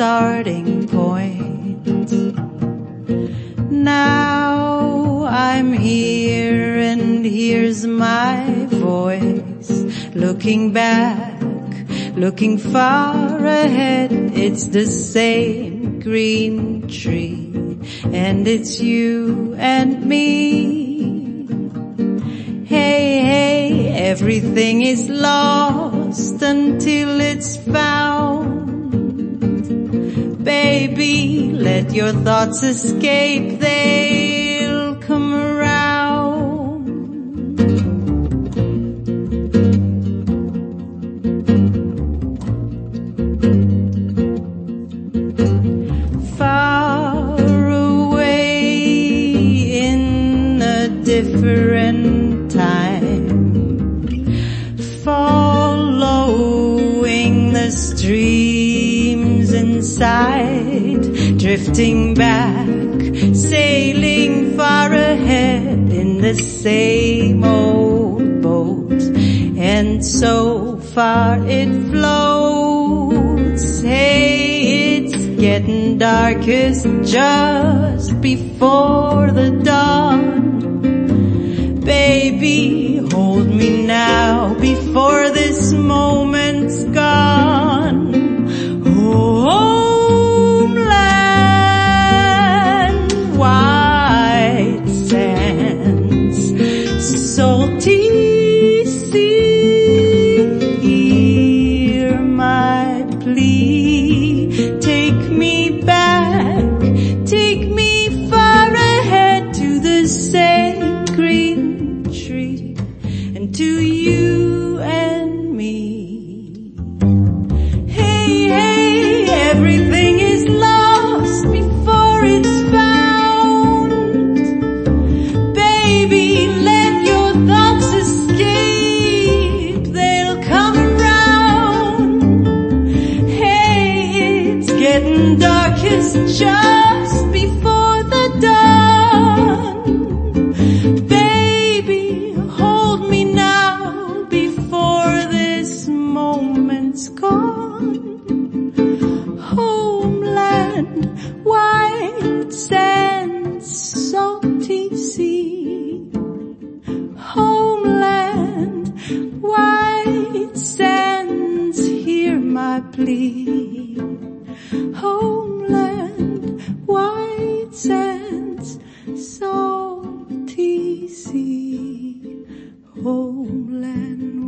starting point. Now I'm here and here's my voice looking back, looking far ahead. It's the same green tree and it's you and me. Hey, hey, everything is lost until it's found. Baby, let your thoughts escape, they'll different time following the streams inside, drifting back, sailing far ahead in the same old boat, and so far it floats. Hey, it's getting darkest just before the dawn. Baby, hold me now before this moment's gone. Homeland, white sands, salty sea, hear my plea. To you and me. Hey, hey, everything is lost before it's found. Baby, let your thoughts escape, they'll come around. Hey, it's getting darkest just Homeland, white sands, salty sea. Homeland.